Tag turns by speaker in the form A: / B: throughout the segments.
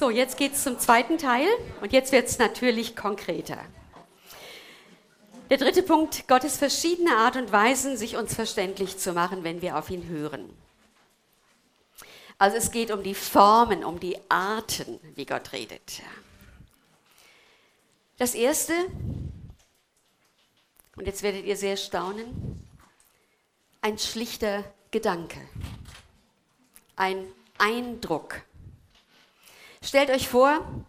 A: So, jetzt geht es zum zweiten Teil und jetzt wird es natürlich konkreter. Der dritte Punkt, Gottes verschiedene Art und Weisen, sich uns verständlich zu machen, wenn wir auf ihn hören. Also es geht um die Formen, um die Arten, wie Gott redet. Das erste, und jetzt werdet ihr sehr staunen, ein schlichter Gedanke, ein Eindruck. Stellt euch vor,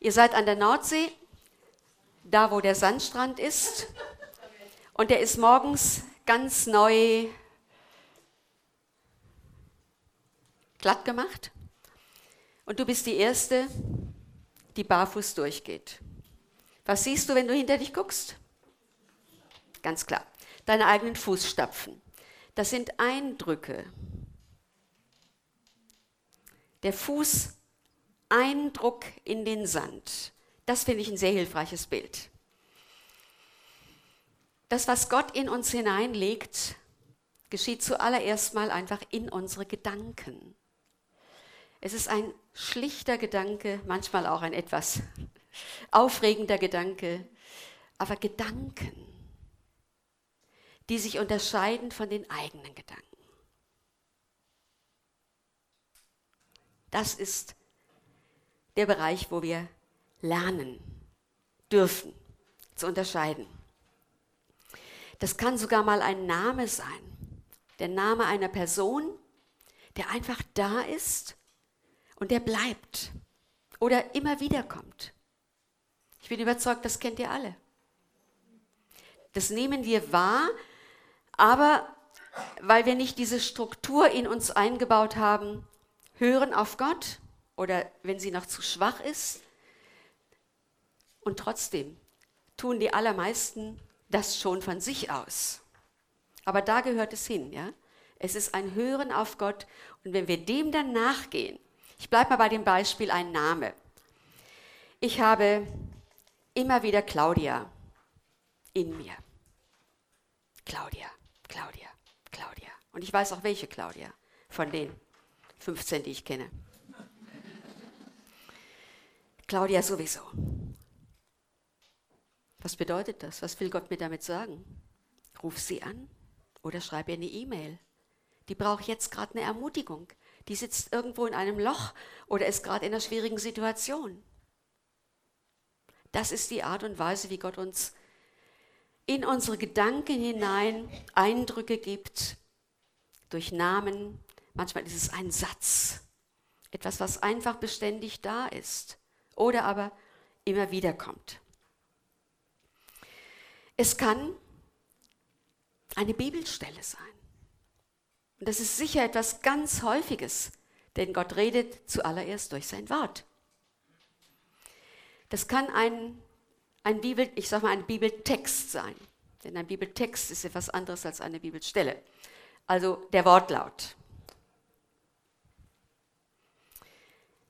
A: ihr seid an der Nordsee, da wo der Sandstrand ist, und der ist morgens ganz neu glatt gemacht. Und du bist die Erste, die barfuß durchgeht. Was siehst du, wenn du hinter dich guckst? Ganz klar. Deine eigenen Fußstapfen. Das sind Eindrücke. Der Fuß Eindruck in den Sand. Das finde ich ein sehr hilfreiches Bild. Das, was Gott in uns hineinlegt, geschieht zuallererst mal einfach in unsere Gedanken. Es ist ein schlichter Gedanke, manchmal auch ein etwas aufregender Gedanke, aber Gedanken, die sich unterscheiden von den eigenen Gedanken. Das ist der Bereich, wo wir lernen dürfen zu unterscheiden. Das kann sogar mal ein Name sein. Der Name einer Person, der einfach da ist und der bleibt oder immer wieder kommt. Ich bin überzeugt, das kennt ihr alle. Das nehmen wir wahr, aber weil wir nicht diese Struktur in uns eingebaut haben, hören auf Gott oder wenn sie noch zu schwach ist. Und trotzdem tun die allermeisten das schon von sich aus. Aber da gehört es hin, ja? Es ist ein Hören auf Gott und wenn wir dem dann nachgehen, ich bleibe mal bei dem Beispiel ein Name. Ich habe immer wieder Claudia in mir. Claudia, Claudia, Claudia. Und ich weiß auch welche Claudia von den 15, die ich kenne. Claudia sowieso. Was bedeutet das? Was will Gott mir damit sagen? Ruf sie an oder schreib ihr eine E-Mail. Die braucht jetzt gerade eine Ermutigung. Die sitzt irgendwo in einem Loch oder ist gerade in einer schwierigen Situation. Das ist die Art und Weise, wie Gott uns in unsere Gedanken hinein Eindrücke gibt, durch Namen. Manchmal ist es ein Satz, etwas, was einfach beständig da ist oder aber immer wieder kommt. Es kann eine Bibelstelle sein. Und das ist sicher etwas ganz Häufiges, denn Gott redet zuallererst durch sein Wort. Das kann ein, ein Bibel, ich sag mal, ein Bibeltext sein. Denn ein Bibeltext ist etwas anderes als eine Bibelstelle. Also der Wortlaut.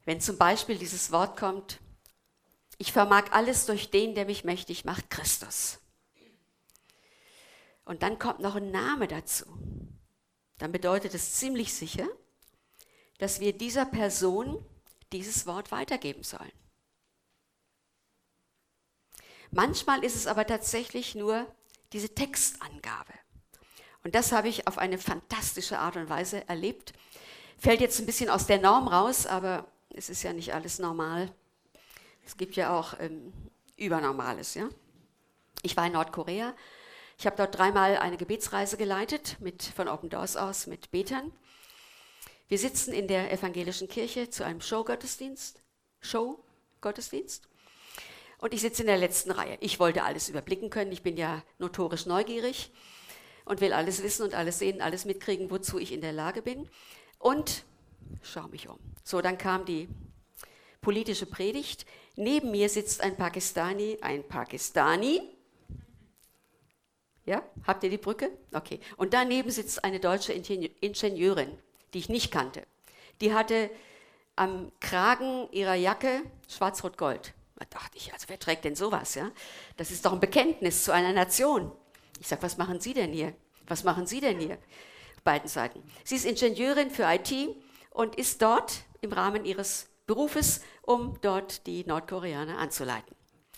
A: Wenn zum Beispiel dieses Wort kommt, ich vermag alles durch den, der mich mächtig macht, Christus. Und dann kommt noch ein Name dazu. Dann bedeutet es ziemlich sicher, dass wir dieser Person dieses Wort weitergeben sollen. Manchmal ist es aber tatsächlich nur diese Textangabe. Und das habe ich auf eine fantastische Art und Weise erlebt. Fällt jetzt ein bisschen aus der Norm raus, aber es ist ja nicht alles normal. Es gibt ja auch ähm, Übernormales. Ja? Ich war in Nordkorea. Ich habe dort dreimal eine Gebetsreise geleitet, mit, von Open Doors aus, mit Betern. Wir sitzen in der evangelischen Kirche zu einem Show-Gottesdienst. Show-Gottesdienst. Und ich sitze in der letzten Reihe. Ich wollte alles überblicken können. Ich bin ja notorisch neugierig und will alles wissen und alles sehen, alles mitkriegen, wozu ich in der Lage bin. Und schau mich um. So, dann kam die politische Predigt. Neben mir sitzt ein Pakistani, ein Pakistani. Ja, habt ihr die Brücke? Okay. Und daneben sitzt eine deutsche Ingenieurin, die ich nicht kannte. Die hatte am Kragen ihrer Jacke schwarz-rot-gold. Da dachte ich, also wer trägt denn sowas? Ja? Das ist doch ein Bekenntnis zu einer Nation. Ich sage, was machen Sie denn hier? Was machen Sie denn hier? Beiden Seiten. Sie ist Ingenieurin für IT und ist dort im Rahmen ihres Berufes, um dort die Nordkoreaner anzuleiten.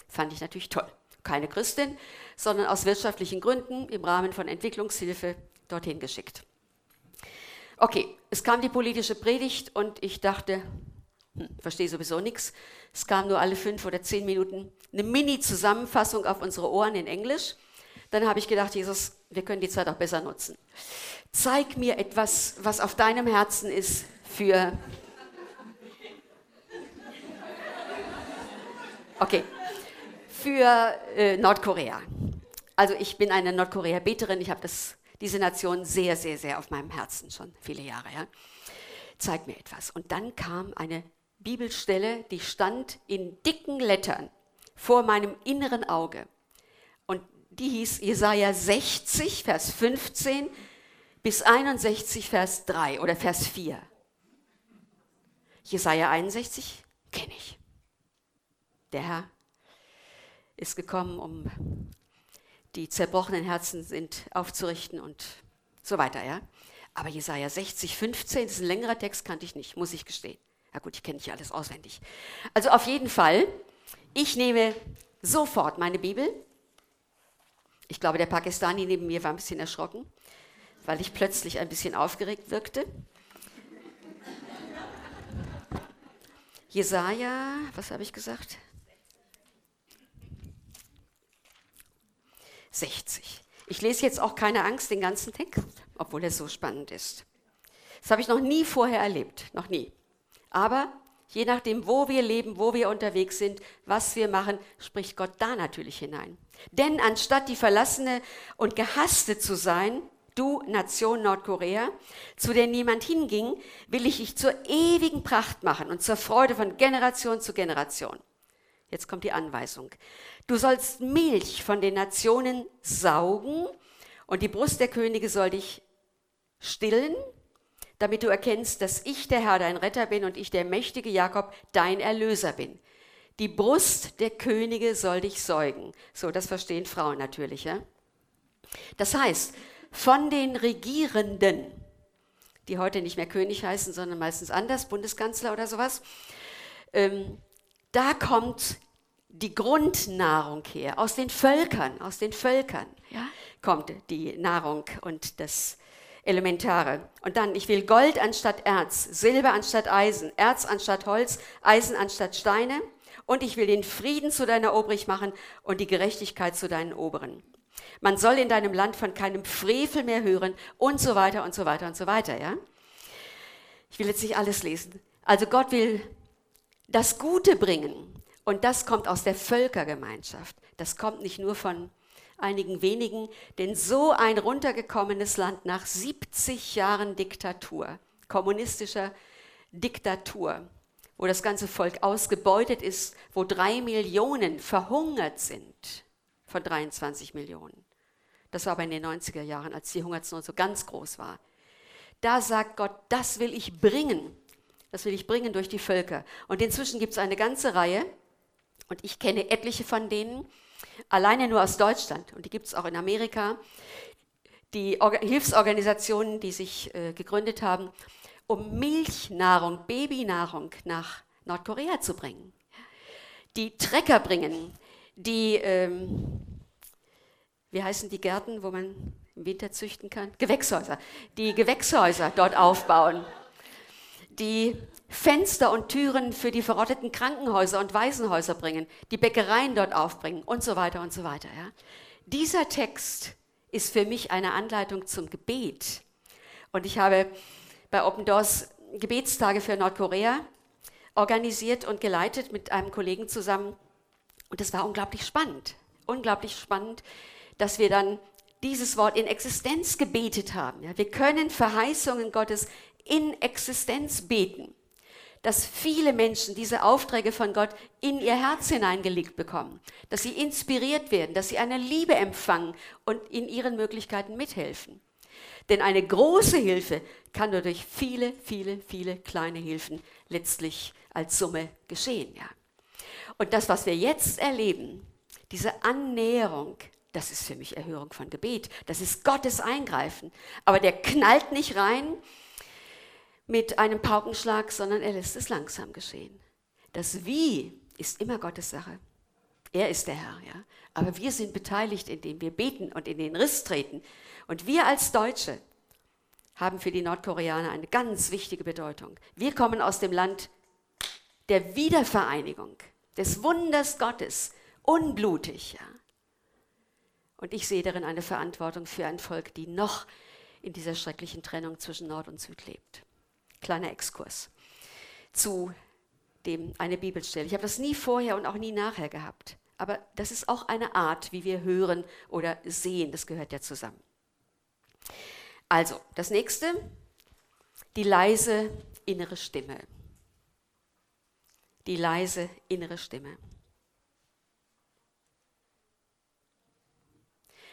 A: Fand ich natürlich toll. Keine Christin, sondern aus wirtschaftlichen Gründen im Rahmen von Entwicklungshilfe dorthin geschickt. Okay, es kam die politische Predigt und ich dachte, hm, verstehe sowieso nichts. Es kam nur alle fünf oder zehn Minuten eine Mini-Zusammenfassung auf unsere Ohren in Englisch. Dann habe ich gedacht, Jesus, wir können die Zeit auch besser nutzen. Zeig mir etwas, was auf deinem Herzen ist für. Okay, für äh, Nordkorea. Also ich bin eine Nordkorea-Beterin, ich habe diese Nation sehr, sehr, sehr auf meinem Herzen schon viele Jahre. Ja. Zeig mir etwas. Und dann kam eine Bibelstelle, die stand in dicken Lettern vor meinem inneren Auge. Und die hieß Jesaja 60, Vers 15 bis 61, Vers 3 oder Vers 4. Jesaja 61 kenne ich. Der Herr ist gekommen, um die zerbrochenen Herzen sind aufzurichten und so weiter, ja. Aber Jesaja 60, 15, das ist ein längerer Text, kannte ich nicht, muss ich gestehen. Ja gut, ich kenne nicht alles auswendig. Also auf jeden Fall, ich nehme sofort meine Bibel. Ich glaube, der Pakistani neben mir war ein bisschen erschrocken, weil ich plötzlich ein bisschen aufgeregt wirkte. Jesaja, was habe ich gesagt? 60. Ich lese jetzt auch keine Angst den ganzen Text, obwohl er so spannend ist. Das habe ich noch nie vorher erlebt, noch nie. Aber je nachdem, wo wir leben, wo wir unterwegs sind, was wir machen, spricht Gott da natürlich hinein. Denn anstatt die verlassene und gehasste zu sein, du Nation Nordkorea, zu der niemand hinging, will ich dich zur ewigen Pracht machen und zur Freude von Generation zu Generation. Jetzt kommt die Anweisung. Du sollst Milch von den Nationen saugen und die Brust der Könige soll dich stillen damit du erkennst, dass ich der Herr dein Retter bin und ich der mächtige Jakob dein Erlöser bin. Die Brust der Könige soll dich säugen. So, das verstehen Frauen natürlich. Ja? Das heißt, von den Regierenden, die heute nicht mehr König heißen, sondern meistens anders, Bundeskanzler oder sowas, ähm, da kommt die Grundnahrung her. Aus den Völkern, aus den Völkern ja, kommt die Nahrung und das Elementare. Und dann, ich will Gold anstatt Erz, Silber anstatt Eisen, Erz anstatt Holz, Eisen anstatt Steine. Und ich will den Frieden zu deiner Obrig machen und die Gerechtigkeit zu deinen Oberen. Man soll in deinem Land von keinem Frevel mehr hören und so weiter und so weiter und so weiter, ja? Ich will jetzt nicht alles lesen. Also Gott will das Gute bringen. Und das kommt aus der Völkergemeinschaft. Das kommt nicht nur von einigen wenigen, denn so ein runtergekommenes Land nach 70 Jahren Diktatur, kommunistischer Diktatur, wo das ganze Volk ausgebeutet ist, wo drei Millionen verhungert sind von 23 Millionen. Das war aber in den 90er Jahren, als die Hungersnot so ganz groß war. Da sagt Gott, das will ich bringen. Das will ich bringen durch die Völker. Und inzwischen gibt es eine ganze Reihe, und ich kenne etliche von denen, alleine nur aus Deutschland, und die gibt es auch in Amerika, die Or Hilfsorganisationen, die sich äh, gegründet haben, um Milchnahrung, Babynahrung nach Nordkorea zu bringen. Die Trecker bringen, die, ähm, wie heißen die Gärten, wo man im Winter züchten kann? Gewächshäuser. Die Gewächshäuser dort aufbauen. Die Fenster und Türen für die verrotteten Krankenhäuser und Waisenhäuser bringen, die Bäckereien dort aufbringen und so weiter und so weiter. Ja. Dieser Text ist für mich eine Anleitung zum Gebet. Und ich habe bei Open Doors Gebetstage für Nordkorea organisiert und geleitet mit einem Kollegen zusammen. Und es war unglaublich spannend, unglaublich spannend, dass wir dann dieses Wort in Existenz gebetet haben. Ja, wir können Verheißungen Gottes in Existenz beten dass viele Menschen diese Aufträge von Gott in ihr Herz hineingelegt bekommen, dass sie inspiriert werden, dass sie eine Liebe empfangen und in ihren Möglichkeiten mithelfen. Denn eine große Hilfe kann nur durch viele, viele, viele kleine Hilfen letztlich als Summe geschehen. Ja. Und das, was wir jetzt erleben, diese Annäherung, das ist für mich Erhörung von Gebet. Das ist Gottes Eingreifen. Aber der knallt nicht rein mit einem Paukenschlag, sondern er lässt es langsam geschehen. Das Wie ist immer Gottes Sache. Er ist der Herr, ja. Aber wir sind beteiligt, indem wir beten und in den Riss treten. Und wir als Deutsche haben für die Nordkoreaner eine ganz wichtige Bedeutung. Wir kommen aus dem Land der Wiedervereinigung, des Wunders Gottes, unblutig, ja. Und ich sehe darin eine Verantwortung für ein Volk, die noch in dieser schrecklichen Trennung zwischen Nord und Süd lebt. Kleiner Exkurs zu dem eine Bibelstelle. Ich habe das nie vorher und auch nie nachher gehabt. Aber das ist auch eine Art, wie wir hören oder sehen. Das gehört ja zusammen. Also, das nächste, die leise innere Stimme. Die leise innere Stimme.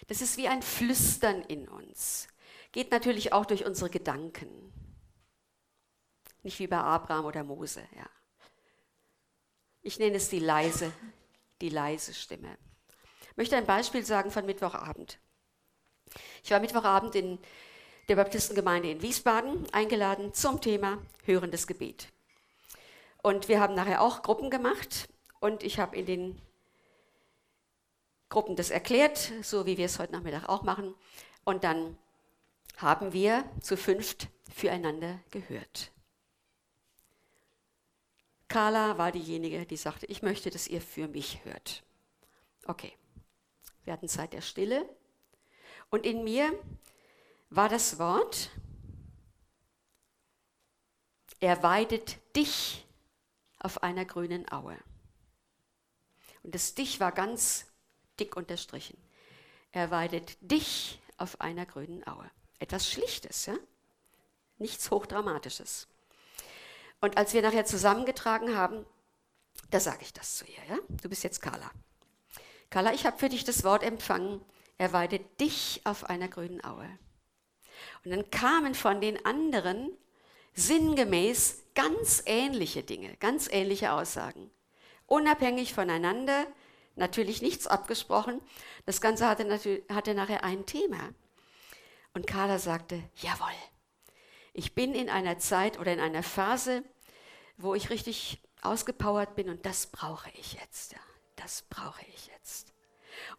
A: Das ist wie ein Flüstern in uns. Geht natürlich auch durch unsere Gedanken. Nicht wie bei Abraham oder Mose, ja. Ich nenne es die leise, die leise Stimme. Ich möchte ein Beispiel sagen von Mittwochabend. Ich war Mittwochabend in der Baptistengemeinde in Wiesbaden eingeladen zum Thema hörendes Gebet. Und wir haben nachher auch Gruppen gemacht und ich habe in den Gruppen das erklärt, so wie wir es heute Nachmittag auch machen. Und dann haben wir zu fünft füreinander gehört. Carla war diejenige, die sagte, ich möchte, dass ihr für mich hört. Okay, wir hatten Zeit der Stille und in mir war das Wort, er weidet dich auf einer grünen Aue. Und das dich war ganz dick unterstrichen. Er weidet dich auf einer grünen Aue. Etwas Schlichtes, ja? Nichts Hochdramatisches. Und als wir nachher zusammengetragen haben, da sage ich das zu ihr. Ja? Du bist jetzt Carla. Carla, ich habe für dich das Wort empfangen. Er weidet dich auf einer grünen Aue. Und dann kamen von den anderen sinngemäß ganz ähnliche Dinge, ganz ähnliche Aussagen. Unabhängig voneinander, natürlich nichts abgesprochen. Das Ganze hatte, hatte nachher ein Thema. Und Carla sagte, jawohl, ich bin in einer Zeit oder in einer Phase, wo ich richtig ausgepowert bin und das brauche ich jetzt. Ja, das brauche ich jetzt.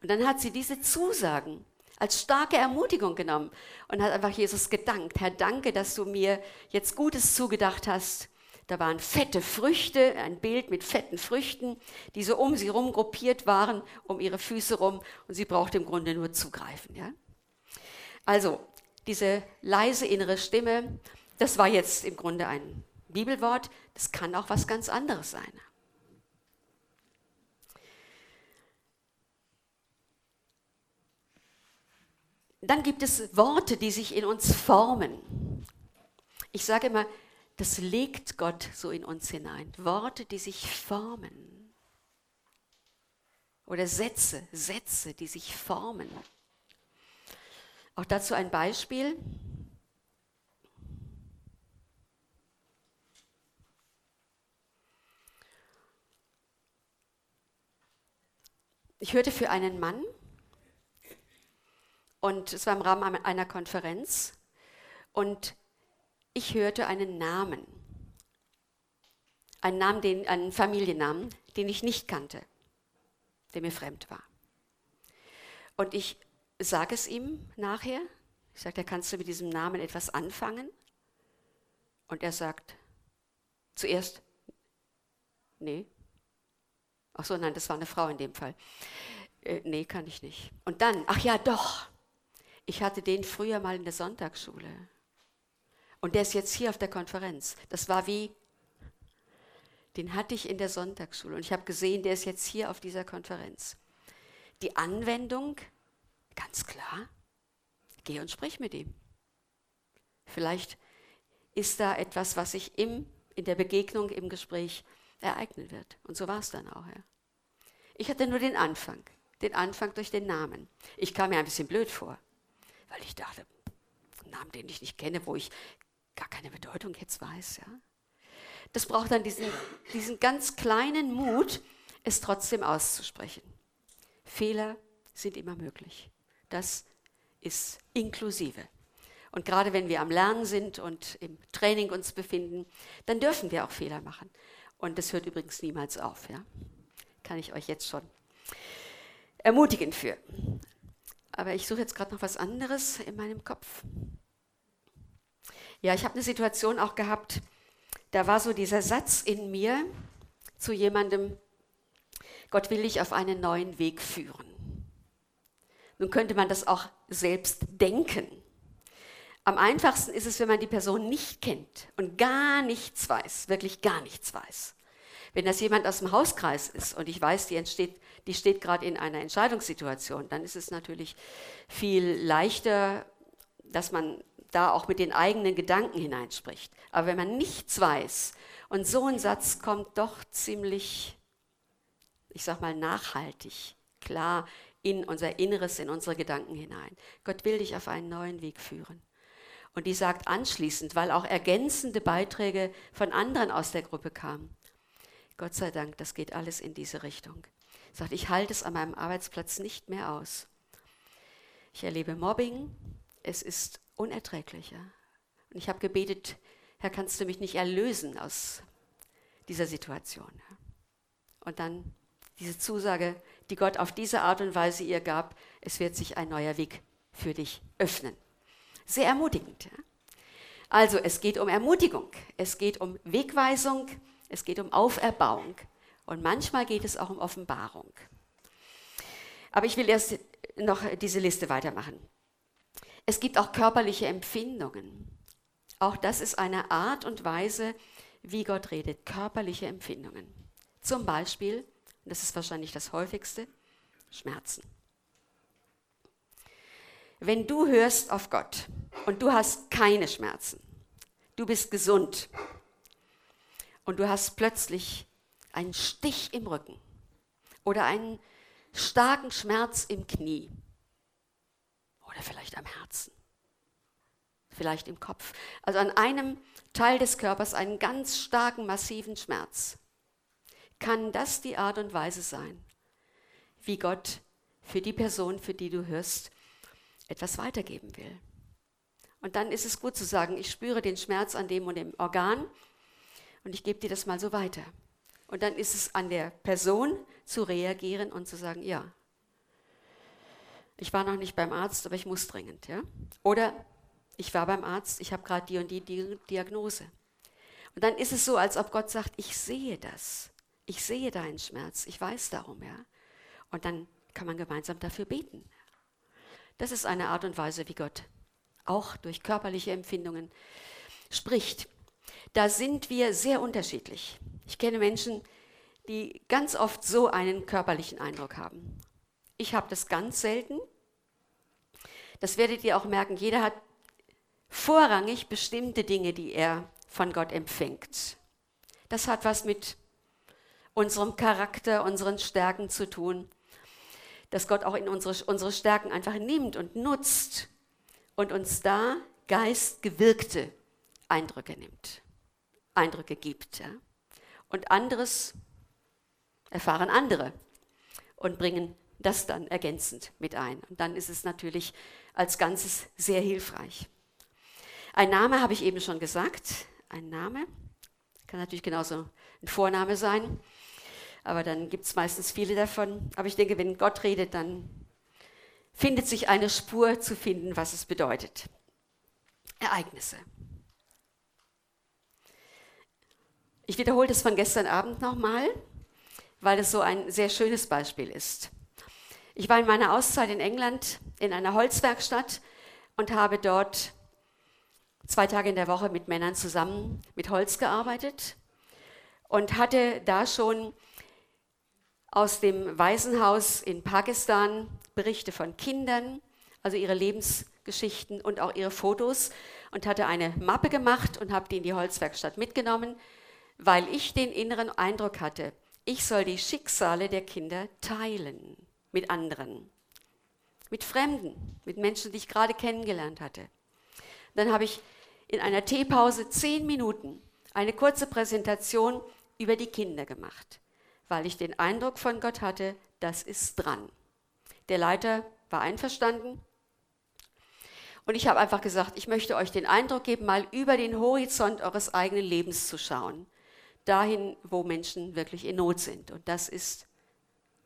A: Und dann hat sie diese Zusagen als starke Ermutigung genommen und hat einfach Jesus gedankt. Herr, danke, dass du mir jetzt Gutes zugedacht hast. Da waren fette Früchte, ein Bild mit fetten Früchten, die so um sie rum gruppiert waren, um ihre Füße rum und sie brauchte im Grunde nur zugreifen. Ja? Also, diese leise innere Stimme, das war jetzt im Grunde ein Bibelwort, das kann auch was ganz anderes sein. Dann gibt es Worte, die sich in uns formen. Ich sage immer, das legt Gott so in uns hinein. Worte, die sich formen. Oder Sätze, Sätze, die sich formen. Auch dazu ein Beispiel. Ich hörte für einen Mann, und es war im Rahmen einer Konferenz, und ich hörte einen Namen, einen, Namen den, einen Familiennamen, den ich nicht kannte, der mir fremd war. Und ich sage es ihm nachher, ich sage, kannst du mit diesem Namen etwas anfangen? Und er sagt, zuerst, nee. Ach so, nein, das war eine Frau in dem Fall. Äh, nee, kann ich nicht. Und dann, ach ja, doch. Ich hatte den früher mal in der Sonntagsschule. Und der ist jetzt hier auf der Konferenz. Das war wie, den hatte ich in der Sonntagsschule. Und ich habe gesehen, der ist jetzt hier auf dieser Konferenz. Die Anwendung, ganz klar, geh und sprich mit ihm. Vielleicht ist da etwas, was sich im, in der Begegnung, im Gespräch ereignen wird. Und so war es dann auch. Ja. Ich hatte nur den Anfang, den Anfang durch den Namen. Ich kam mir ein bisschen blöd vor, weil ich dachte, einen Namen, den ich nicht kenne, wo ich gar keine Bedeutung jetzt weiß. Ja. Das braucht dann diesen, diesen ganz kleinen Mut, es trotzdem auszusprechen. Fehler sind immer möglich. Das ist inklusive. Und gerade wenn wir am Lernen sind und im Training uns befinden, dann dürfen wir auch Fehler machen. Und das hört übrigens niemals auf. Ja? Kann ich euch jetzt schon ermutigen für. Aber ich suche jetzt gerade noch was anderes in meinem Kopf. Ja, ich habe eine Situation auch gehabt, da war so dieser Satz in mir zu jemandem, Gott will dich auf einen neuen Weg führen. Nun könnte man das auch selbst denken. Am einfachsten ist es, wenn man die Person nicht kennt und gar nichts weiß, wirklich gar nichts weiß. Wenn das jemand aus dem Hauskreis ist und ich weiß, die, entsteht, die steht gerade in einer Entscheidungssituation, dann ist es natürlich viel leichter, dass man da auch mit den eigenen Gedanken hineinspricht. Aber wenn man nichts weiß und so ein Satz kommt doch ziemlich, ich sag mal, nachhaltig, klar in unser Inneres, in unsere Gedanken hinein. Gott will dich auf einen neuen Weg führen. Und die sagt anschließend, weil auch ergänzende Beiträge von anderen aus der Gruppe kamen. Gott sei Dank, das geht alles in diese Richtung. Sagt, ich halte es an meinem Arbeitsplatz nicht mehr aus. Ich erlebe Mobbing, es ist unerträglicher. Und ich habe gebetet, Herr, kannst du mich nicht erlösen aus dieser Situation? Und dann diese Zusage, die Gott auf diese Art und Weise ihr gab, es wird sich ein neuer Weg für dich öffnen. Sehr ermutigend. Also es geht um Ermutigung, es geht um Wegweisung, es geht um Auferbauung und manchmal geht es auch um Offenbarung. Aber ich will erst noch diese Liste weitermachen. Es gibt auch körperliche Empfindungen. Auch das ist eine Art und Weise, wie Gott redet, körperliche Empfindungen. Zum Beispiel, das ist wahrscheinlich das häufigste, Schmerzen. Wenn du hörst auf Gott und du hast keine Schmerzen, du bist gesund und du hast plötzlich einen Stich im Rücken oder einen starken Schmerz im Knie, oder vielleicht am Herzen. Vielleicht im Kopf. Also an einem Teil des Körpers einen ganz starken, massiven Schmerz. Kann das die Art und Weise sein, wie Gott für die Person, für die du hörst, etwas weitergeben will? Und dann ist es gut zu sagen, ich spüre den Schmerz an dem und dem Organ und ich gebe dir das mal so weiter. Und dann ist es an der Person zu reagieren und zu sagen, ja, ich war noch nicht beim Arzt, aber ich muss dringend. Ja? Oder ich war beim Arzt, ich habe gerade die und die Diagnose. Und dann ist es so, als ob Gott sagt, ich sehe das. Ich sehe deinen Schmerz, ich weiß darum. Ja? Und dann kann man gemeinsam dafür beten. Das ist eine Art und Weise, wie Gott auch durch körperliche Empfindungen spricht. Da sind wir sehr unterschiedlich. Ich kenne Menschen, die ganz oft so einen körperlichen Eindruck haben. Ich habe das ganz selten. Das werdet ihr auch merken. Jeder hat vorrangig bestimmte Dinge, die er von Gott empfängt. Das hat was mit unserem Charakter, unseren Stärken zu tun. Dass Gott auch in unsere, unsere Stärken einfach nimmt und nutzt und uns da geistgewirkte Eindrücke nimmt, Eindrücke gibt. Ja? Und anderes erfahren andere und bringen das dann ergänzend mit ein. Und dann ist es natürlich als Ganzes sehr hilfreich. Ein Name habe ich eben schon gesagt. Ein Name kann natürlich genauso ein Vorname sein, aber dann gibt es meistens viele davon. Aber ich denke, wenn Gott redet, dann findet sich eine Spur zu finden, was es bedeutet. Ereignisse. Ich wiederhole das von gestern Abend nochmal, weil es so ein sehr schönes Beispiel ist. Ich war in meiner Auszeit in England in einer Holzwerkstatt und habe dort zwei Tage in der Woche mit Männern zusammen mit Holz gearbeitet und hatte da schon aus dem Waisenhaus in Pakistan Berichte von Kindern, also ihre Lebensgeschichten und auch ihre Fotos und hatte eine Mappe gemacht und habe die in die Holzwerkstatt mitgenommen, weil ich den inneren Eindruck hatte, ich soll die Schicksale der Kinder teilen mit anderen, mit Fremden, mit Menschen, die ich gerade kennengelernt hatte. Dann habe ich in einer Teepause zehn Minuten eine kurze Präsentation über die Kinder gemacht, weil ich den Eindruck von Gott hatte, das ist dran. Der Leiter war einverstanden Und ich habe einfach gesagt, ich möchte euch den Eindruck geben, mal über den Horizont eures eigenen Lebens zu schauen. Dahin, wo Menschen wirklich in Not sind. Und das ist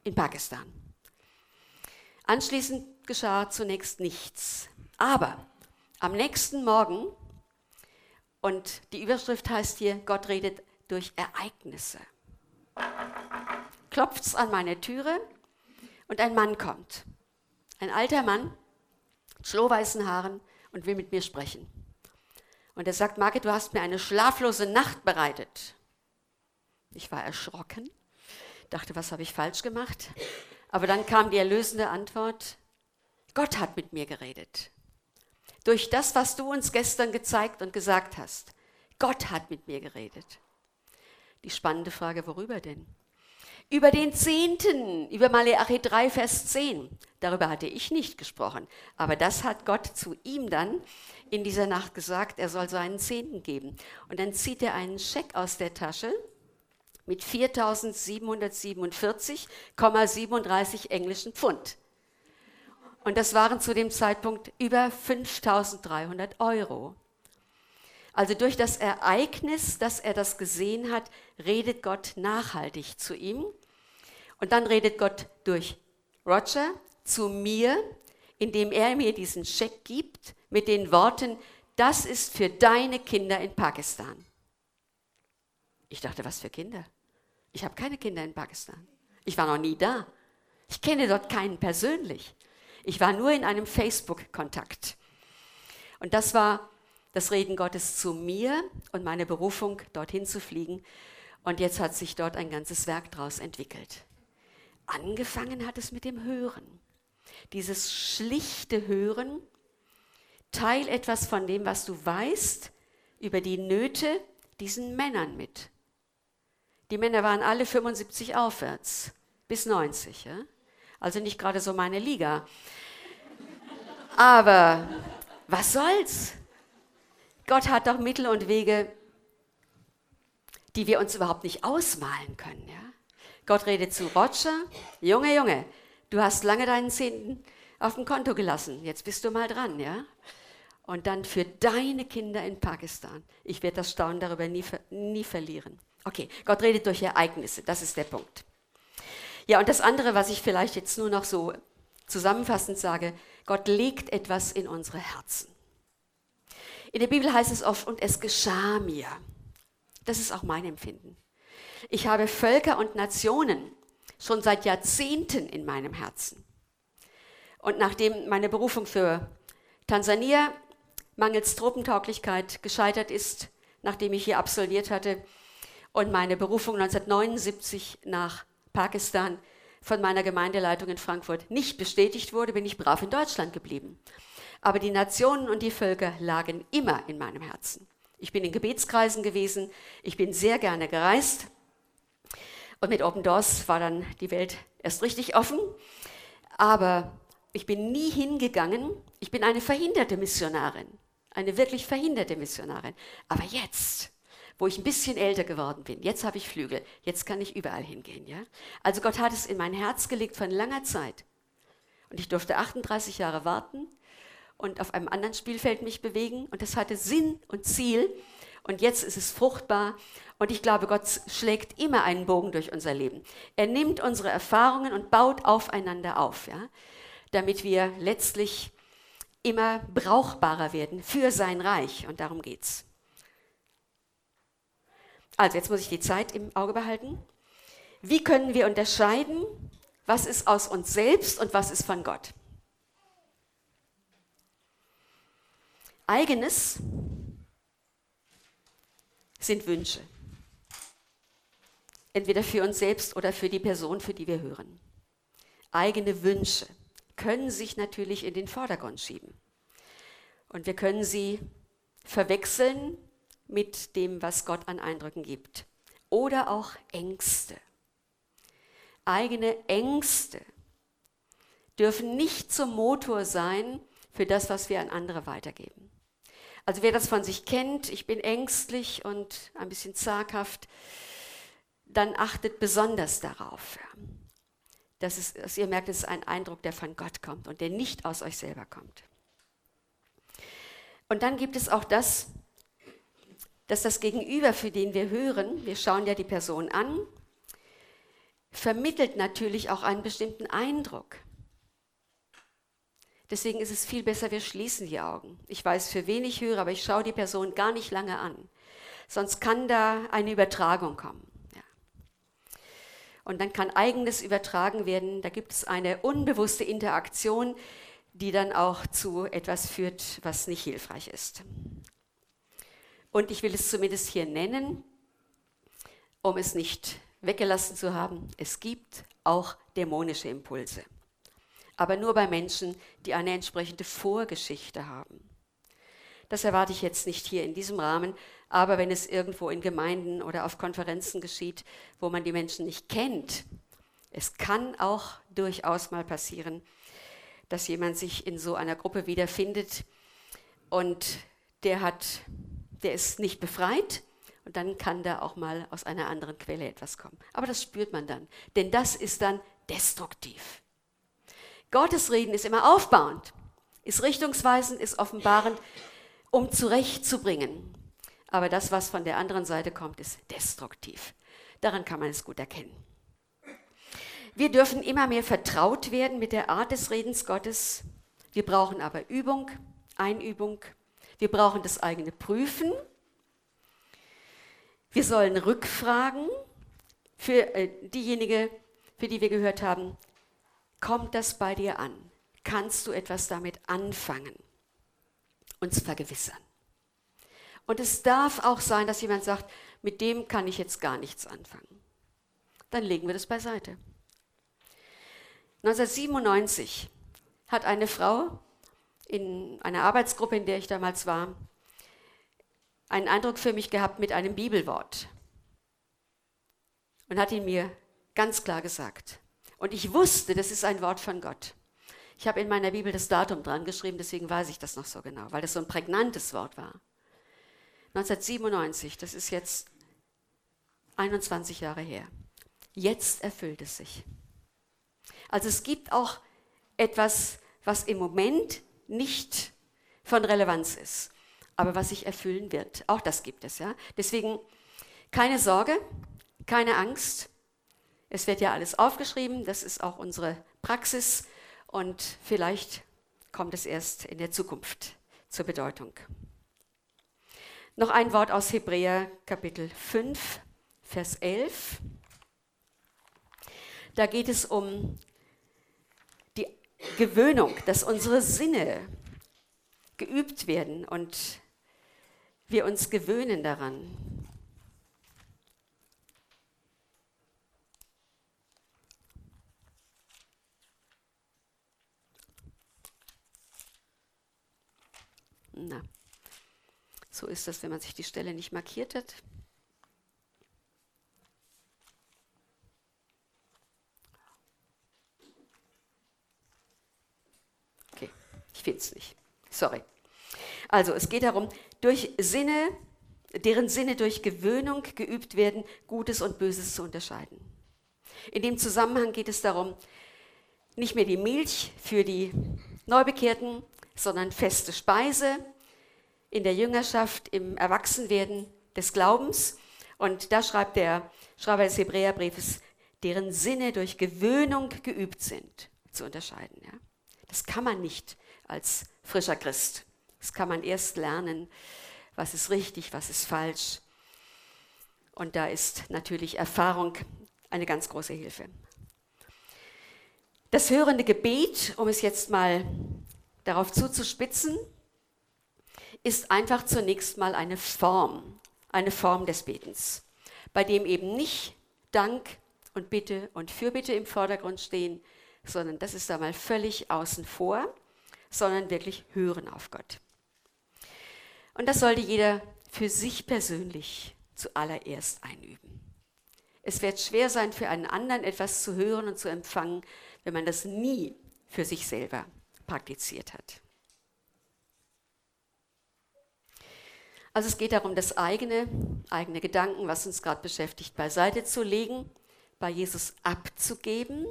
A: in Pakistan. Anschließend geschah zunächst nichts. Aber am nächsten Morgen, und die Überschrift heißt hier, Gott redet durch Ereignisse, klopft es an meine Türe und ein Mann kommt. Ein alter Mann, schlohweißen Haaren und will mit mir sprechen. Und er sagt, Margit, du hast mir eine schlaflose Nacht bereitet. Ich war erschrocken, dachte, was habe ich falsch gemacht? Aber dann kam die erlösende Antwort, Gott hat mit mir geredet. Durch das, was du uns gestern gezeigt und gesagt hast. Gott hat mit mir geredet. Die spannende Frage, worüber denn? Über den Zehnten, über Maleachi 3, Vers 10. Darüber hatte ich nicht gesprochen. Aber das hat Gott zu ihm dann in dieser Nacht gesagt, er soll seinen Zehnten geben. Und dann zieht er einen Scheck aus der Tasche mit 4.747,37 englischen Pfund. Und das waren zu dem Zeitpunkt über 5.300 Euro. Also durch das Ereignis, dass er das gesehen hat, redet Gott nachhaltig zu ihm. Und dann redet Gott durch Roger zu mir, indem er mir diesen Scheck gibt mit den Worten, das ist für deine Kinder in Pakistan. Ich dachte, was für Kinder? Ich habe keine Kinder in Pakistan. Ich war noch nie da. Ich kenne dort keinen persönlich. Ich war nur in einem Facebook-Kontakt. Und das war das Reden Gottes zu mir und meine Berufung, dorthin zu fliegen. Und jetzt hat sich dort ein ganzes Werk daraus entwickelt. Angefangen hat es mit dem Hören. Dieses schlichte Hören, teil etwas von dem, was du weißt, über die Nöte diesen Männern mit. Die Männer waren alle 75 aufwärts, bis 90. Ja? Also nicht gerade so meine Liga. Aber was soll's? Gott hat doch Mittel und Wege, die wir uns überhaupt nicht ausmalen können. Ja? Gott redet zu Roger, Junge, Junge, du hast lange deinen Zehnten auf dem Konto gelassen, jetzt bist du mal dran, ja? Und dann für deine Kinder in Pakistan. Ich werde das Staunen darüber nie, nie verlieren. Okay, Gott redet durch Ereignisse, das ist der Punkt. Ja, und das andere, was ich vielleicht jetzt nur noch so zusammenfassend sage, Gott legt etwas in unsere Herzen. In der Bibel heißt es oft, und es geschah mir. Das ist auch mein Empfinden. Ich habe Völker und Nationen schon seit Jahrzehnten in meinem Herzen. Und nachdem meine Berufung für Tansania mangels Truppentauglichkeit gescheitert ist, nachdem ich hier absolviert hatte und meine Berufung 1979 nach Pakistan von meiner Gemeindeleitung in Frankfurt nicht bestätigt wurde, bin ich brav in Deutschland geblieben. Aber die Nationen und die Völker lagen immer in meinem Herzen. Ich bin in Gebetskreisen gewesen, ich bin sehr gerne gereist und mit Open Doors war dann die Welt erst richtig offen. Aber ich bin nie hingegangen. Ich bin eine verhinderte Missionarin. Eine wirklich verhinderte Missionarin. Aber jetzt, wo ich ein bisschen älter geworden bin, jetzt habe ich Flügel, jetzt kann ich überall hingehen. Ja? Also Gott hat es in mein Herz gelegt von langer Zeit. Und ich durfte 38 Jahre warten und auf einem anderen Spielfeld mich bewegen. Und das hatte Sinn und Ziel. Und jetzt ist es fruchtbar. Und ich glaube, Gott schlägt immer einen Bogen durch unser Leben. Er nimmt unsere Erfahrungen und baut aufeinander auf, ja? damit wir letztlich immer brauchbarer werden für sein Reich. Und darum geht's. Also, jetzt muss ich die Zeit im Auge behalten. Wie können wir unterscheiden, was ist aus uns selbst und was ist von Gott? Eigenes sind Wünsche entweder für uns selbst oder für die Person, für die wir hören. Eigene Wünsche können sich natürlich in den Vordergrund schieben. Und wir können sie verwechseln mit dem, was Gott an Eindrücken gibt. Oder auch Ängste. Eigene Ängste dürfen nicht zum Motor sein für das, was wir an andere weitergeben. Also wer das von sich kennt, ich bin ängstlich und ein bisschen zaghaft, dann achtet besonders darauf, dass, es, dass ihr merkt, es ist ein Eindruck, der von Gott kommt und der nicht aus euch selber kommt. Und dann gibt es auch das, dass das Gegenüber, für den wir hören, wir schauen ja die Person an, vermittelt natürlich auch einen bestimmten Eindruck. Deswegen ist es viel besser, wir schließen die Augen. Ich weiß, für wen ich höre, aber ich schaue die Person gar nicht lange an. Sonst kann da eine Übertragung kommen. Ja. Und dann kann eigenes übertragen werden. Da gibt es eine unbewusste Interaktion, die dann auch zu etwas führt, was nicht hilfreich ist. Und ich will es zumindest hier nennen, um es nicht weggelassen zu haben. Es gibt auch dämonische Impulse aber nur bei Menschen, die eine entsprechende Vorgeschichte haben. Das erwarte ich jetzt nicht hier in diesem Rahmen, aber wenn es irgendwo in Gemeinden oder auf Konferenzen geschieht, wo man die Menschen nicht kennt, es kann auch durchaus mal passieren, dass jemand sich in so einer Gruppe wiederfindet und der hat, der ist nicht befreit und dann kann da auch mal aus einer anderen Quelle etwas kommen. Aber das spürt man dann, denn das ist dann destruktiv. Gottes Reden ist immer aufbauend, ist richtungsweisend, ist offenbarend, um zurechtzubringen. Aber das, was von der anderen Seite kommt, ist destruktiv. Daran kann man es gut erkennen. Wir dürfen immer mehr vertraut werden mit der Art des Redens Gottes. Wir brauchen aber Übung, Einübung. Wir brauchen das eigene Prüfen. Wir sollen rückfragen für äh, diejenige, für die wir gehört haben, Kommt das bei dir an? Kannst du etwas damit anfangen? Uns vergewissern. Und es darf auch sein, dass jemand sagt, mit dem kann ich jetzt gar nichts anfangen. Dann legen wir das beiseite. 1997 hat eine Frau in einer Arbeitsgruppe, in der ich damals war, einen Eindruck für mich gehabt mit einem Bibelwort und hat ihn mir ganz klar gesagt. Und ich wusste, das ist ein Wort von Gott. Ich habe in meiner Bibel das Datum dran geschrieben, deswegen weiß ich das noch so genau, weil das so ein prägnantes Wort war. 1997, das ist jetzt 21 Jahre her. Jetzt erfüllt es sich. Also es gibt auch etwas, was im Moment nicht von Relevanz ist, aber was sich erfüllen wird. Auch das gibt es, ja. Deswegen keine Sorge, keine Angst. Es wird ja alles aufgeschrieben, das ist auch unsere Praxis und vielleicht kommt es erst in der Zukunft zur Bedeutung. Noch ein Wort aus Hebräer Kapitel 5, Vers 11. Da geht es um die Gewöhnung, dass unsere Sinne geübt werden und wir uns gewöhnen daran. Na, so ist das, wenn man sich die Stelle nicht markiert hat. Okay, ich finde es nicht. Sorry. Also, es geht darum, durch Sinne, deren Sinne durch Gewöhnung geübt werden, Gutes und Böses zu unterscheiden. In dem Zusammenhang geht es darum, nicht mehr die Milch für die Neubekehrten sondern feste Speise in der Jüngerschaft, im Erwachsenwerden des Glaubens. Und da schreibt der Schreiber des Hebräerbriefes, deren Sinne durch Gewöhnung geübt sind, zu unterscheiden. Ja? Das kann man nicht als frischer Christ. Das kann man erst lernen, was ist richtig, was ist falsch. Und da ist natürlich Erfahrung eine ganz große Hilfe. Das hörende Gebet, um es jetzt mal darauf zuzuspitzen, ist einfach zunächst mal eine Form, eine Form des Betens, bei dem eben nicht Dank und Bitte und Fürbitte im Vordergrund stehen, sondern das ist da mal völlig außen vor, sondern wirklich hören auf Gott. Und das sollte jeder für sich persönlich zuallererst einüben. Es wird schwer sein, für einen anderen etwas zu hören und zu empfangen, wenn man das nie für sich selber praktiziert hat. Also es geht darum, das eigene, eigene Gedanken, was uns gerade beschäftigt, beiseite zu legen, bei Jesus abzugeben,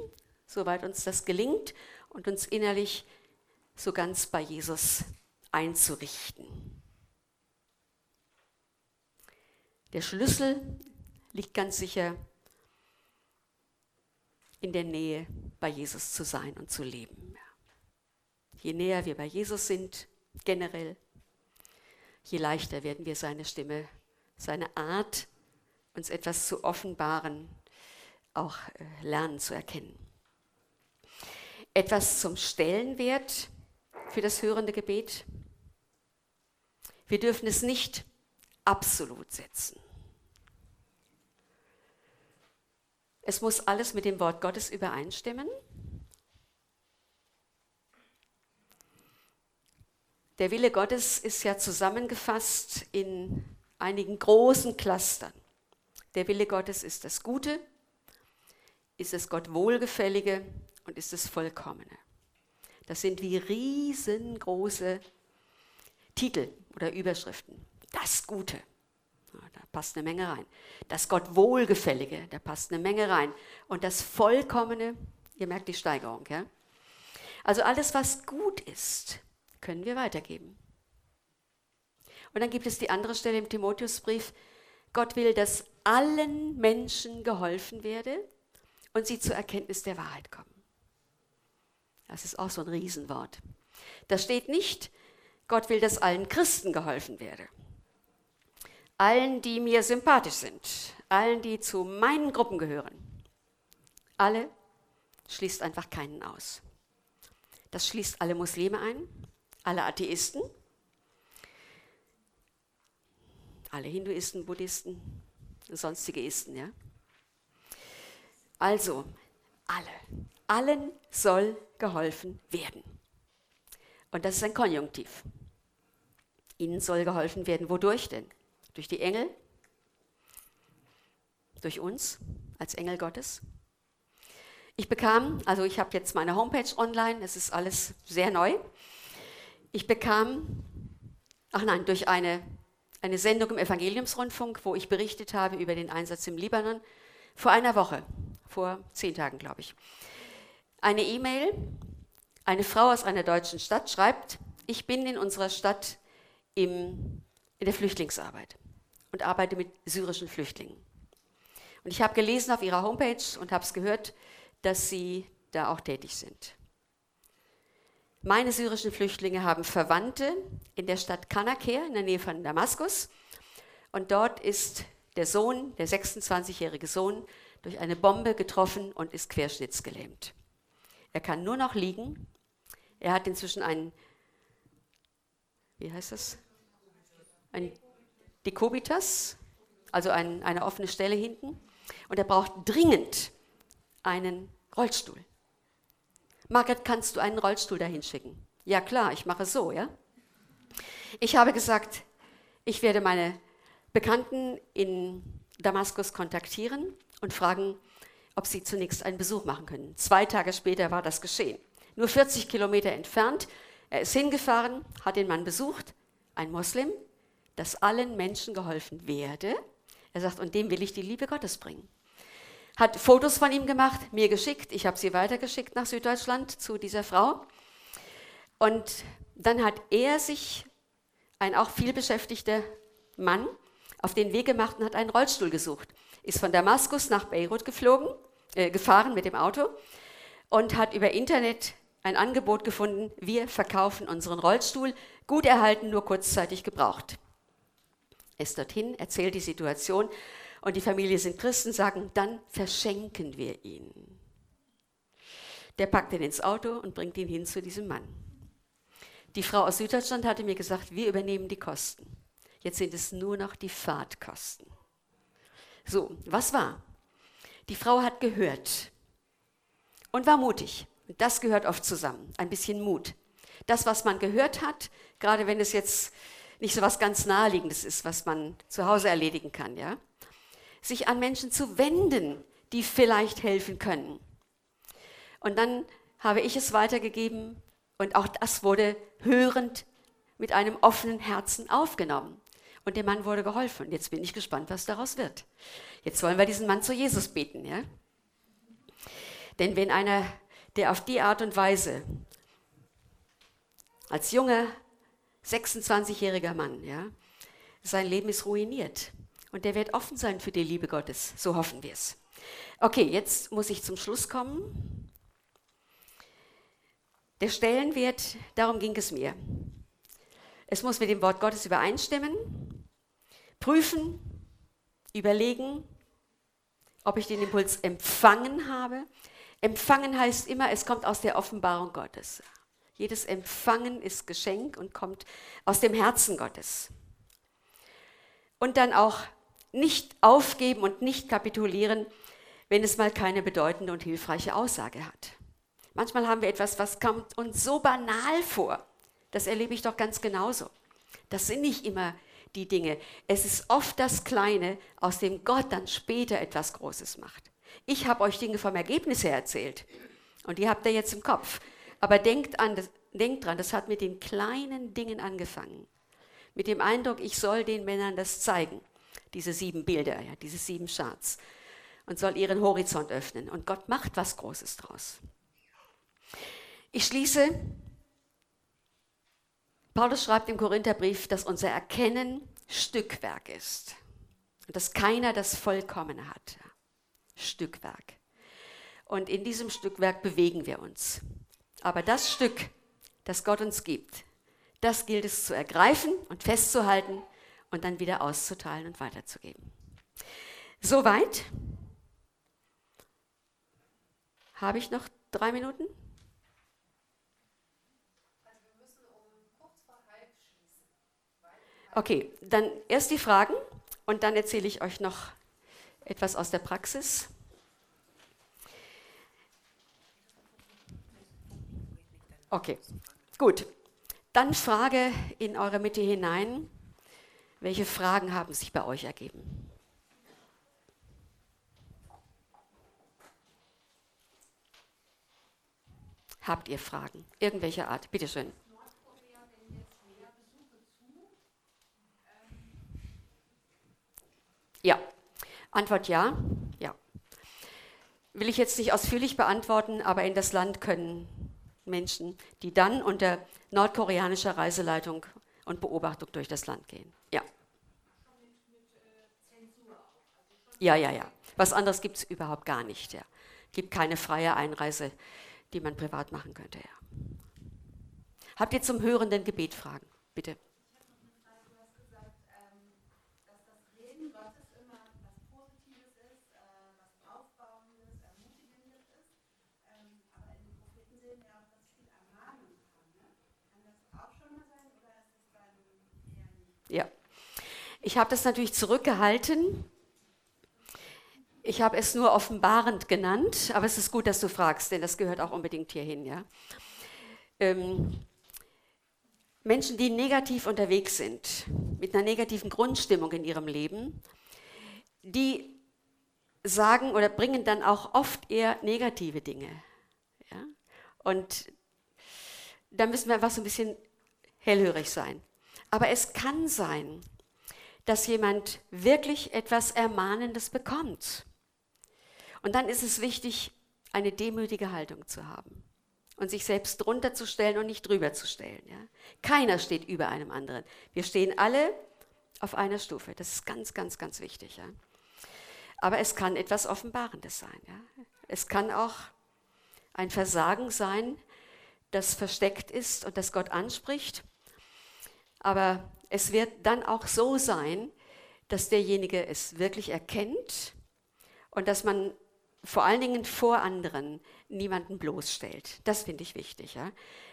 A: soweit uns das gelingt, und uns innerlich so ganz bei Jesus einzurichten. Der Schlüssel liegt ganz sicher in der Nähe bei Jesus zu sein und zu leben. Je näher wir bei Jesus sind, generell, je leichter werden wir seine Stimme, seine Art, uns etwas zu offenbaren, auch äh, lernen zu erkennen. Etwas zum Stellenwert für das hörende Gebet. Wir dürfen es nicht absolut setzen. Es muss alles mit dem Wort Gottes übereinstimmen. Der Wille Gottes ist ja zusammengefasst in einigen großen Clustern. Der Wille Gottes ist das Gute, ist es Gott Wohlgefällige und ist es Vollkommene. Das sind wie riesengroße Titel oder Überschriften. Das Gute, da passt eine Menge rein. Das Gott Wohlgefällige, da passt eine Menge rein. Und das Vollkommene, ihr merkt die Steigerung, ja? Also alles, was gut ist, können wir weitergeben. Und dann gibt es die andere Stelle im Timotheusbrief, Gott will, dass allen Menschen geholfen werde und sie zur Erkenntnis der Wahrheit kommen. Das ist auch so ein Riesenwort. Da steht nicht, Gott will, dass allen Christen geholfen werde. Allen, die mir sympathisch sind, allen, die zu meinen Gruppen gehören. Alle schließt einfach keinen aus. Das schließt alle Muslime ein, alle Atheisten, alle Hinduisten, Buddhisten, sonstige Isten, ja. Also, alle, allen soll geholfen werden. Und das ist ein Konjunktiv. Ihnen soll geholfen werden. Wodurch denn? Durch die Engel? Durch uns als Engel Gottes? Ich bekam, also ich habe jetzt meine Homepage online, es ist alles sehr neu. Ich bekam, ach nein, durch eine, eine Sendung im Evangeliumsrundfunk, wo ich berichtet habe über den Einsatz im Libanon, vor einer Woche, vor zehn Tagen glaube ich, eine E-Mail. Eine Frau aus einer deutschen Stadt schreibt, ich bin in unserer Stadt im, in der Flüchtlingsarbeit und arbeite mit syrischen Flüchtlingen. Und ich habe gelesen auf ihrer Homepage und habe es gehört, dass sie da auch tätig sind. Meine syrischen Flüchtlinge haben Verwandte in der Stadt Kanaker in der Nähe von Damaskus. Und dort ist der Sohn, der 26-jährige Sohn, durch eine Bombe getroffen und ist querschnittsgelähmt. Er kann nur noch liegen. Er hat inzwischen einen, wie heißt das? Ein Dekubitus, also ein, eine offene Stelle hinten. Und er braucht dringend einen Rollstuhl. Margaret, kannst du einen Rollstuhl dahin schicken? Ja klar, ich mache so, ja. Ich habe gesagt, ich werde meine Bekannten in Damaskus kontaktieren und fragen, ob sie zunächst einen Besuch machen können. Zwei Tage später war das geschehen. Nur 40 Kilometer entfernt. Er ist hingefahren, hat den Mann besucht, ein Moslem, dass allen Menschen geholfen werde. Er sagt, und dem will ich die Liebe Gottes bringen hat Fotos von ihm gemacht, mir geschickt. Ich habe sie weitergeschickt nach Süddeutschland zu dieser Frau. Und dann hat er sich, ein auch vielbeschäftigter Mann, auf den Weg gemacht und hat einen Rollstuhl gesucht. Ist von Damaskus nach Beirut geflogen, äh, gefahren mit dem Auto und hat über Internet ein Angebot gefunden, wir verkaufen unseren Rollstuhl, gut erhalten, nur kurzzeitig gebraucht. Er ist dorthin, erzählt die Situation und die Familie sind Christen, sagen, dann verschenken wir ihn. Der packt ihn ins Auto und bringt ihn hin zu diesem Mann. Die Frau aus Süddeutschland hatte mir gesagt, wir übernehmen die Kosten. Jetzt sind es nur noch die Fahrtkosten. So, was war? Die Frau hat gehört und war mutig. Und das gehört oft zusammen, ein bisschen Mut. Das, was man gehört hat, gerade wenn es jetzt nicht so was ganz Naheliegendes ist, was man zu Hause erledigen kann, ja, sich an Menschen zu wenden, die vielleicht helfen können. Und dann habe ich es weitergegeben und auch das wurde hörend mit einem offenen Herzen aufgenommen. Und dem Mann wurde geholfen. Jetzt bin ich gespannt, was daraus wird. Jetzt wollen wir diesen Mann zu Jesus beten. Ja? Denn wenn einer, der auf die Art und Weise als junger 26-jähriger Mann, ja. Sein Leben ist ruiniert. Und der wird offen sein für die Liebe Gottes. So hoffen wir es. Okay, jetzt muss ich zum Schluss kommen. Der Stellenwert, darum ging es mir. Es muss mit dem Wort Gottes übereinstimmen, prüfen, überlegen, ob ich den Impuls empfangen habe. Empfangen heißt immer, es kommt aus der Offenbarung Gottes. Jedes Empfangen ist Geschenk und kommt aus dem Herzen Gottes. Und dann auch nicht aufgeben und nicht kapitulieren, wenn es mal keine bedeutende und hilfreiche Aussage hat. Manchmal haben wir etwas, was kommt uns so banal vor. Das erlebe ich doch ganz genauso. Das sind nicht immer die Dinge. Es ist oft das Kleine, aus dem Gott dann später etwas Großes macht. Ich habe euch Dinge vom Ergebnis her erzählt und die habt ihr jetzt im Kopf. Aber denkt, an, denkt dran, das hat mit den kleinen Dingen angefangen. Mit dem Eindruck, ich soll den Männern das zeigen. Diese sieben Bilder, ja, diese sieben Charts. Und soll ihren Horizont öffnen. Und Gott macht was Großes draus. Ich schließe Paulus schreibt im Korintherbrief, dass unser Erkennen Stückwerk ist und dass keiner das Vollkommene hat. Stückwerk. Und in diesem Stückwerk bewegen wir uns. Aber das Stück, das Gott uns gibt, das gilt es zu ergreifen und festzuhalten und dann wieder auszuteilen und weiterzugeben. Soweit. Habe ich noch drei Minuten? Okay, dann erst die Fragen und dann erzähle ich euch noch etwas aus der Praxis. Okay, gut. Dann Frage in eure Mitte hinein. Welche Fragen haben sich bei euch ergeben? Habt ihr Fragen? Irgendwelcher Art? Bitte schön. Ja. Antwort ja. Ja. Will ich jetzt nicht ausführlich beantworten, aber in das Land können Menschen, die dann unter nordkoreanischer Reiseleitung und Beobachtung durch das Land gehen. Ja. Ja, ja, ja. Was anderes gibt es überhaupt gar nicht. Ja. Gibt keine freie Einreise, die man privat machen könnte. Ja. Habt ihr zum hörenden Gebet Fragen? Bitte. Ja. Ich habe das natürlich zurückgehalten. Ich habe es nur offenbarend genannt, aber es ist gut, dass du fragst, denn das gehört auch unbedingt hierhin. Ja? Ähm, Menschen, die negativ unterwegs sind, mit einer negativen Grundstimmung in ihrem Leben, die sagen oder bringen dann auch oft eher negative Dinge. Ja? Und da müssen wir einfach so ein bisschen hellhörig sein. Aber es kann sein, dass jemand wirklich etwas Ermahnendes bekommt. Und dann ist es wichtig, eine demütige Haltung zu haben und sich selbst drunter zu stellen und nicht drüber zu stellen. Ja? Keiner steht über einem anderen. Wir stehen alle auf einer Stufe. Das ist ganz, ganz, ganz wichtig. Ja? Aber es kann etwas Offenbarendes sein. Ja? Es kann auch ein Versagen sein, das versteckt ist und das Gott anspricht aber es wird dann auch so sein, dass derjenige es wirklich erkennt und dass man vor allen Dingen vor anderen niemanden bloßstellt. Das finde ich wichtig, ja?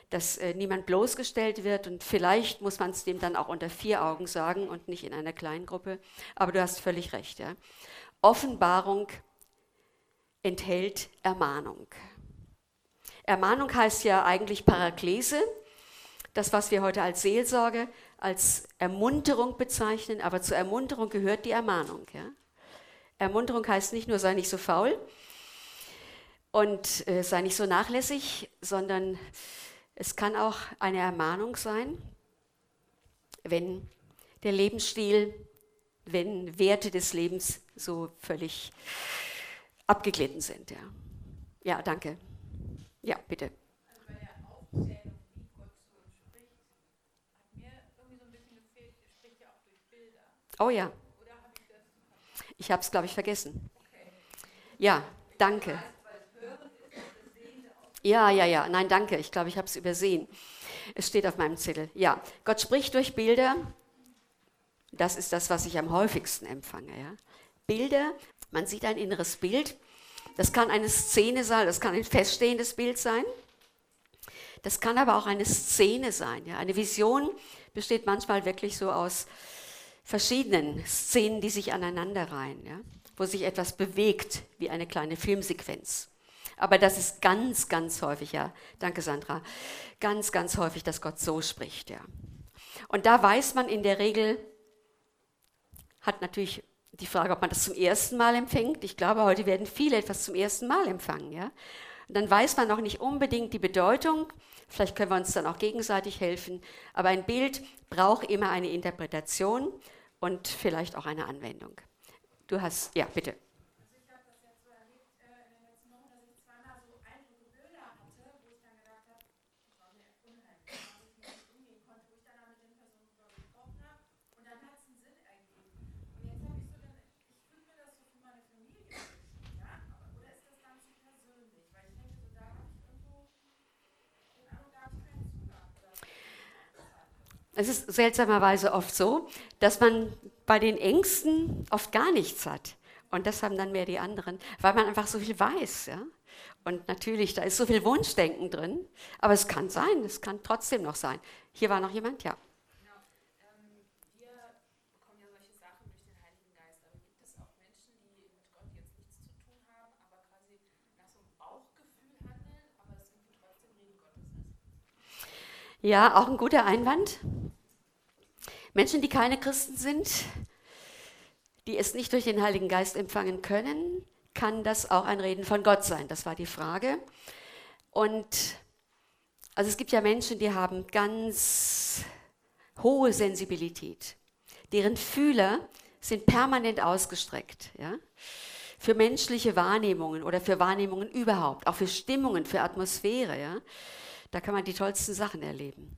A: dass äh, niemand bloßgestellt wird und vielleicht muss man es dem dann auch unter vier Augen sagen und nicht in einer kleinen Gruppe. Aber du hast völlig recht. Ja? Offenbarung enthält Ermahnung. Ermahnung heißt ja eigentlich Paraklese, das, was wir heute als Seelsorge, als Ermunterung bezeichnen, aber zur Ermunterung gehört die Ermahnung. Ja? Ermunterung heißt nicht nur, sei nicht so faul und äh, sei nicht so nachlässig, sondern es kann auch eine Ermahnung sein, wenn der Lebensstil, wenn Werte des Lebens so völlig abgeglitten sind. Ja, ja danke. Ja, bitte. Also bei der Aufzählung Oh ja. Ich habe es, glaube ich, vergessen. Ja, danke. Ja, ja, ja. Nein, danke. Ich glaube, ich habe es übersehen. Es steht auf meinem Zettel. Ja, Gott spricht durch Bilder. Das ist das, was ich am häufigsten empfange. Ja? Bilder, man sieht ein inneres Bild. Das kann eine Szene sein, das kann ein feststehendes Bild sein. Das kann aber auch eine Szene sein. Ja? Eine Vision besteht manchmal wirklich so aus verschiedenen Szenen, die sich aneinander reihen, ja? wo sich etwas bewegt wie eine kleine Filmsequenz. Aber das ist ganz, ganz häufig, ja, danke Sandra, ganz, ganz häufig, dass Gott so spricht, ja. Und da weiß man in der Regel, hat natürlich die Frage, ob man das zum ersten Mal empfängt. Ich glaube, heute werden viele etwas zum ersten Mal empfangen, ja. Und dann weiß man noch nicht unbedingt die Bedeutung. Vielleicht können wir uns dann auch gegenseitig helfen. Aber ein Bild braucht immer eine Interpretation und vielleicht auch eine Anwendung. Du hast, ja, bitte. Es ist seltsamerweise oft so, dass man bei den Ängsten oft gar nichts hat. Und das haben dann mehr die anderen, weil man einfach so viel weiß. Ja? Und natürlich, da ist so viel Wunschdenken drin. Aber es kann sein, es kann trotzdem noch sein. Hier war noch jemand, ja. Ja, auch ein guter Einwand. Menschen, die keine Christen sind, die es nicht durch den Heiligen Geist empfangen können, kann das auch ein Reden von Gott sein? Das war die Frage. Und also es gibt ja Menschen, die haben ganz hohe Sensibilität. Deren Fühler sind permanent ausgestreckt. Ja? Für menschliche Wahrnehmungen oder für Wahrnehmungen überhaupt, auch für Stimmungen, für Atmosphäre. Ja? Da kann man die tollsten Sachen erleben.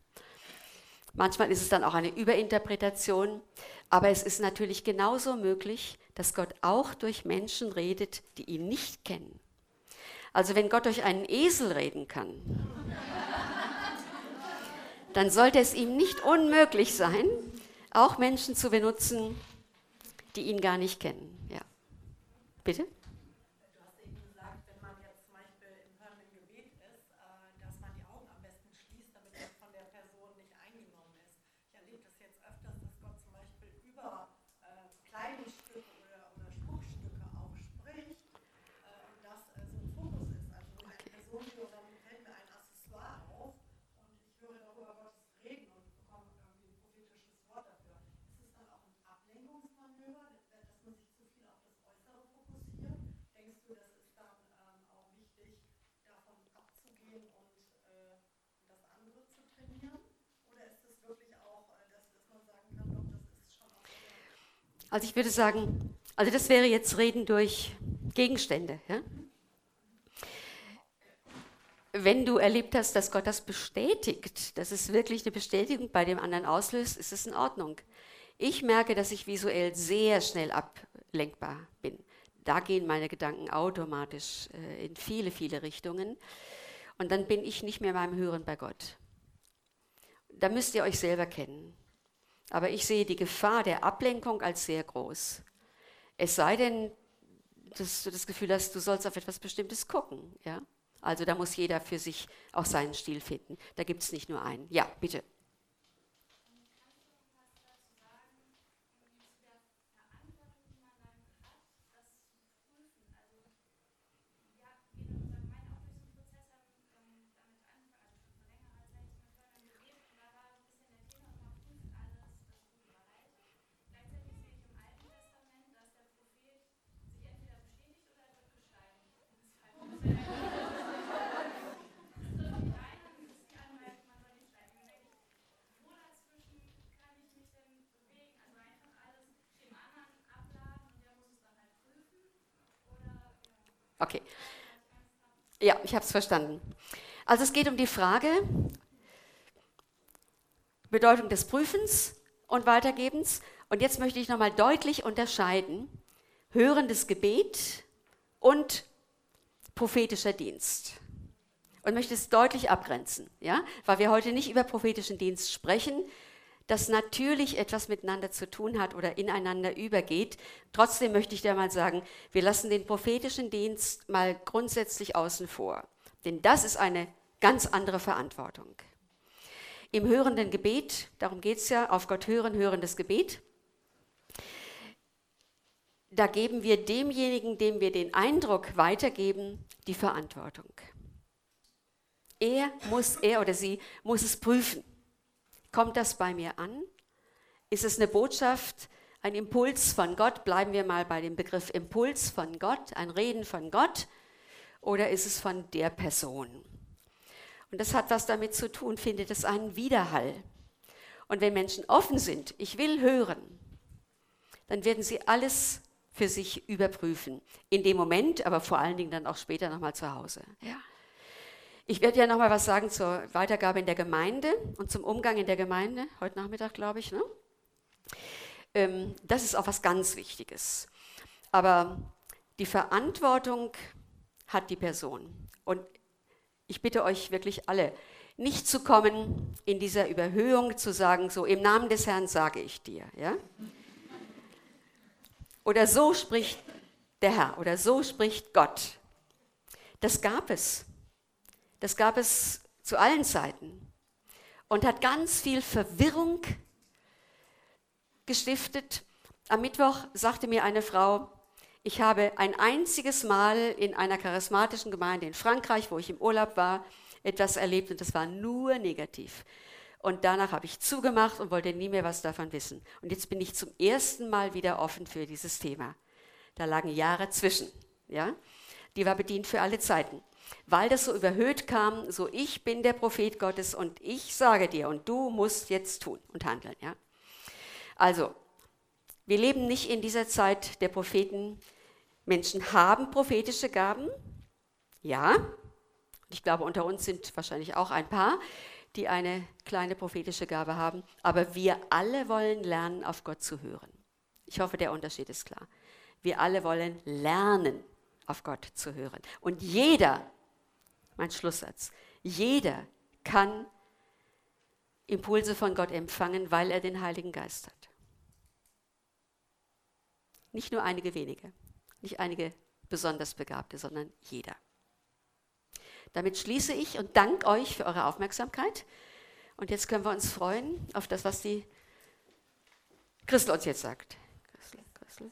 A: Manchmal ist es dann auch eine Überinterpretation, aber es ist natürlich genauso möglich, dass Gott auch durch Menschen redet, die ihn nicht kennen. Also wenn Gott durch einen Esel reden kann, dann sollte es ihm nicht unmöglich sein, auch Menschen zu benutzen, die ihn gar nicht kennen. Ja. Bitte? Also ich würde sagen, also das wäre jetzt Reden durch Gegenstände. Ja? Wenn du erlebt hast, dass Gott das bestätigt, dass es wirklich eine Bestätigung bei dem anderen auslöst, ist es in Ordnung. Ich merke, dass ich visuell sehr schnell ablenkbar bin. Da gehen meine Gedanken automatisch äh, in viele, viele Richtungen. Und dann bin ich nicht mehr beim Hören bei Gott. Da müsst ihr euch selber kennen. Aber ich sehe die Gefahr der Ablenkung als sehr groß. Es sei denn, dass du das Gefühl hast, du sollst auf etwas Bestimmtes gucken. Ja? Also da muss jeder für sich auch seinen Stil finden. Da gibt es nicht nur einen. Ja, bitte. Okay. Ja, ich habe es verstanden. Also es geht um die Frage, Bedeutung des Prüfens und Weitergebens Und jetzt möchte ich nochmal deutlich unterscheiden, hörendes Gebet und prophetischer Dienst. Und möchte es deutlich abgrenzen, ja? weil wir heute nicht über prophetischen Dienst sprechen, das natürlich etwas miteinander zu tun hat oder ineinander übergeht. Trotzdem möchte ich dir mal sagen, wir lassen den prophetischen Dienst mal grundsätzlich außen vor. Denn das ist eine ganz andere Verantwortung. Im hörenden Gebet, darum geht es ja, auf Gott hören, hörendes Gebet, da geben wir demjenigen, dem wir den Eindruck weitergeben, die Verantwortung. Er muss, er oder sie muss es prüfen. Kommt das bei mir an? Ist es eine Botschaft, ein Impuls von Gott? Bleiben wir mal bei dem Begriff Impuls von Gott, ein Reden von Gott? Oder ist es von der Person? Und das hat was damit zu tun, findet es einen Widerhall. Und wenn Menschen offen sind, ich will hören, dann werden sie alles für sich überprüfen. In dem Moment, aber vor allen Dingen dann auch später nochmal zu Hause. Ja. Ich werde ja nochmal was sagen zur Weitergabe in der Gemeinde und zum Umgang in der Gemeinde, heute Nachmittag, glaube ich. Ne? Ähm, das ist auch was ganz Wichtiges. Aber die Verantwortung hat die Person. Und ich bitte euch wirklich alle, nicht zu kommen in dieser Überhöhung, zu sagen, so im Namen des Herrn sage ich dir. Ja? Oder so spricht der Herr oder so spricht Gott. Das gab es. Das gab es zu allen Zeiten und hat ganz viel Verwirrung gestiftet. Am Mittwoch sagte mir eine Frau, ich habe ein einziges Mal in einer charismatischen Gemeinde in Frankreich, wo ich im Urlaub war, etwas erlebt und das war nur negativ. Und danach habe ich zugemacht und wollte nie mehr was davon wissen. Und jetzt bin ich zum ersten Mal wieder offen für dieses Thema. Da lagen Jahre zwischen. Ja? Die war bedient für alle Zeiten weil das so überhöht kam, so ich bin der Prophet Gottes und ich sage dir und du musst jetzt tun und handeln. Ja? Also, wir leben nicht in dieser Zeit der Propheten. Menschen haben prophetische Gaben, ja. Ich glaube, unter uns sind wahrscheinlich auch ein paar, die eine kleine prophetische Gabe haben. Aber wir alle wollen lernen, auf Gott zu hören. Ich hoffe, der Unterschied ist klar. Wir alle wollen lernen, auf Gott zu hören. Und jeder mein Schlusssatz. Jeder kann Impulse von Gott empfangen, weil er den Heiligen Geist hat. Nicht nur einige wenige, nicht einige besonders Begabte, sondern jeder. Damit schließe ich und danke euch für eure Aufmerksamkeit. Und jetzt können wir uns freuen auf das, was die Christel uns jetzt sagt. Christel, Christel.